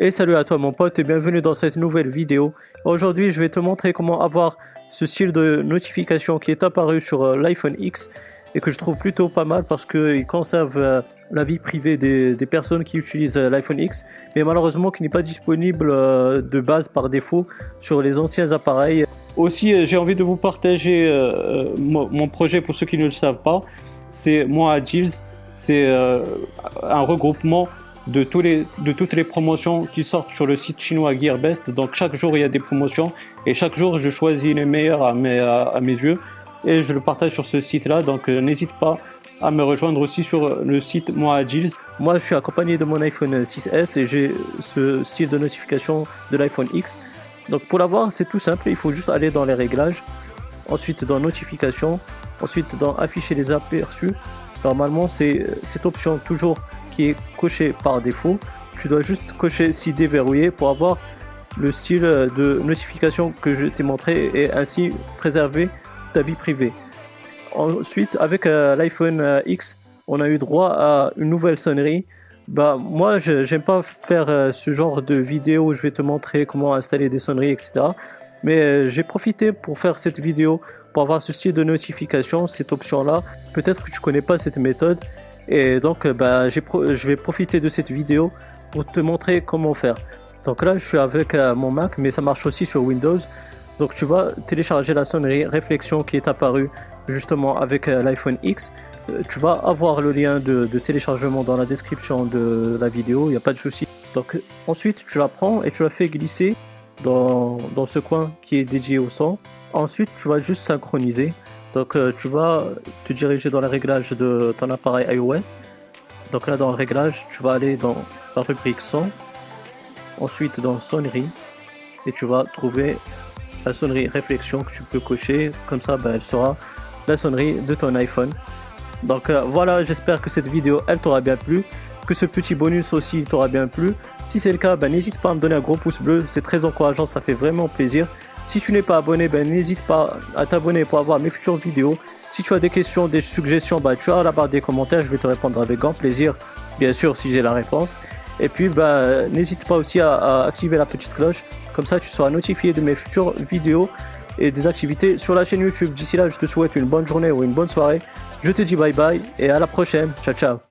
Et salut à toi mon pote et bienvenue dans cette nouvelle vidéo. Aujourd'hui je vais te montrer comment avoir ce style de notification qui est apparu sur euh, l'iPhone X et que je trouve plutôt pas mal parce qu'il conserve euh, la vie privée des, personnes qui utilisent euh, l'iPhone X mais malheureusement qui n'est pas disponible de base par défaut sur les anciens appareils. Aussi j'ai envie de vous partager mon projet pour ceux qui ne le savent pas. C'est moi Gilles, c'est un regroupement de, toutes les promotions qui sortent sur le site chinois GearBest. Donc chaque jour il y a des promotions et chaque jour je choisis les meilleurs à mes, yeux et je le partage sur ce site-là. Donc euh, n'hésite pas à me rejoindre aussi sur le site Moi Agile. Moi je suis accompagné de mon iPhone 6S et j'ai ce style de notification de l'iPhone X. Donc pour l'avoir c'est tout simple, il faut juste aller dans les réglages, ensuite dans notification, ensuite dans afficher les aperçus. Normalement c'est cette option toujours qui est coché par défaut. Tu dois juste cocher si déverrouillé pour avoir le style de notification que je t'ai montré et ainsi préserver ta vie privée. Ensuite, avec euh, l'iPhone euh, X, on a eu droit à une nouvelle sonnerie. Bah, moi, j'aime pas faire euh, ce genre de vidéo où je vais te montrer comment installer des sonneries, etc. Mais j'ai profité pour faire cette vidéo pour avoir ce style de notification, cette option-là. Peut-être que tu connais pas cette méthode et donc, euh, bah, je vais profiter de cette vidéo pour te montrer comment faire. Donc là, je suis avec euh, mon Mac, mais ça marche aussi sur Windows. Donc tu vas télécharger la sonnerie réflexion qui est apparue justement avec euh, l'iPhone X. tu vas avoir le lien de, téléchargement dans la description de la vidéo, il n'y a pas de souci. Donc ensuite, tu la prends et tu la fais glisser dans, ce coin qui est dédié au son. Ensuite, tu vas juste synchroniser. Donc euh, tu vas te diriger dans les réglages de ton appareil iOS. Donc là dans le réglage, tu vas aller dans la rubrique son, ensuite dans sonnerie, et tu vas trouver la sonnerie réflexion que tu peux cocher. Comme ça, ben, elle sera la sonnerie de ton iPhone. Donc euh, voilà, j'espère que cette vidéo elle t'aura bien plu, que ce petit bonus aussi t'aura bien plu. Si c'est le cas, ben, n'hésite pas à me donner un gros pouce bleu, c'est très encourageant, ça fait vraiment plaisir. Si tu n'es pas abonné, ben, n'hésite pas à t'abonner pour avoir mes futures vidéos. Si tu as des questions, des suggestions, bah, tu as la barre des commentaires, je vais te répondre avec grand plaisir, bien sûr si j'ai la réponse. Et puis bah, n'hésite pas aussi à, activer la petite cloche, comme ça tu seras notifié de mes futures vidéos et des activités sur la chaîne YouTube. D'ici là, je te souhaite une bonne journée ou une bonne soirée. Je te dis bye bye et à la prochaine. Ciao ciao.